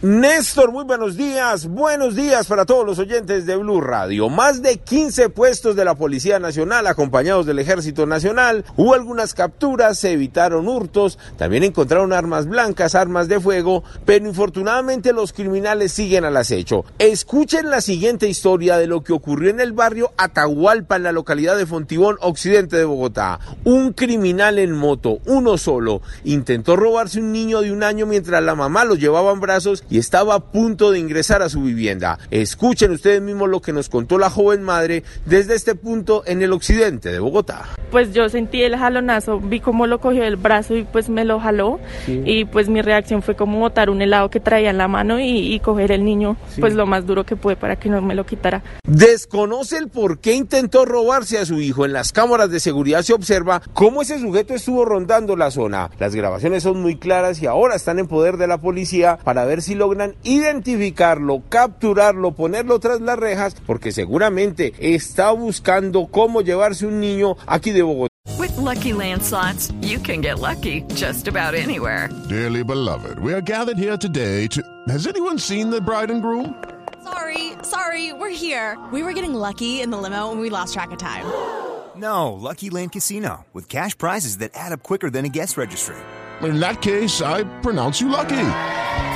Néstor, muy buenos días. Buenos días para todos los oyentes de Blue Radio. Más de 15 puestos de la Policía Nacional acompañados del Ejército Nacional. Hubo algunas capturas, se evitaron hurtos, también encontraron armas blancas, armas de fuego, pero infortunadamente los criminales siguen al acecho. Escuchen la siguiente historia de lo que ocurrió en el barrio Atahualpa, en la localidad de Fontibón, occidente de Bogotá. Un criminal en moto, uno solo, intentó robarse un niño de un año mientras la mamá lo llevaba en brazos y estaba a punto de ingresar a su vivienda. Escuchen ustedes mismos lo que nos contó la joven madre desde este punto en el occidente de Bogotá. Pues yo sentí el jalonazo, vi cómo lo cogió del brazo y pues me lo jaló y pues mi reacción fue como botar un helado que traía en la mano y, y coger el niño pues lo más duro que pude para que no me lo quitara. Desconoce el por qué intentó robarse a su hijo. En las cámaras de seguridad se observa cómo ese sujeto estuvo rondando la zona. Las grabaciones son muy claras y ahora están en poder de la policía para ver si logran identificarlo, capturarlo, ponerlo tras las rejas, porque seguramente está buscando cómo llevarse un niño aquí de Bogotá. With Lucky Land slots, you can get lucky just about anywhere. Dearly beloved, we are gathered here today to. Has anyone seen the bride and groom? Sorry, sorry, we're here. We were getting lucky in the limo and we lost track of time. No, Lucky Land Casino, with cash prizes that add up quicker than a guest registry. In that case, I pronounce you lucky.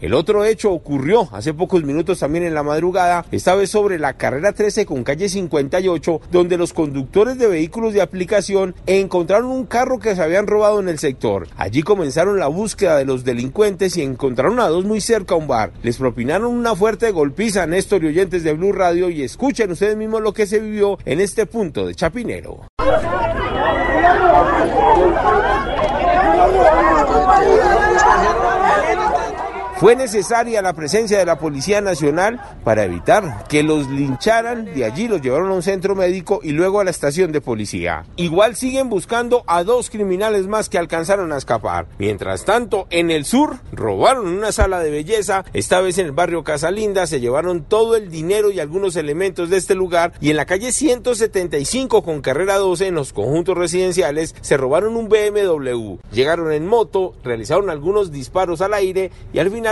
El otro hecho ocurrió hace pocos minutos también en la madrugada, esta vez sobre la carrera 13 con calle 58, donde los conductores de vehículos de aplicación encontraron un carro que se habían robado en el sector. Allí comenzaron la búsqueda de los delincuentes y encontraron a dos muy cerca a un bar. Les propinaron una fuerte golpiza a Néstor y oyentes de Blue Radio y escuchen ustedes mismos lo que se vivió en este punto de Chapinero. Fue necesaria la presencia de la Policía Nacional para evitar que los lincharan, de allí los llevaron a un centro médico y luego a la estación de policía. Igual siguen buscando a dos criminales más que alcanzaron a escapar. Mientras tanto, en el sur, robaron una sala de belleza, esta vez en el barrio Casalinda, se llevaron todo el dinero y algunos elementos de este lugar y en la calle 175 con carrera 12 en los conjuntos residenciales se robaron un BMW. Llegaron en moto, realizaron algunos disparos al aire y al final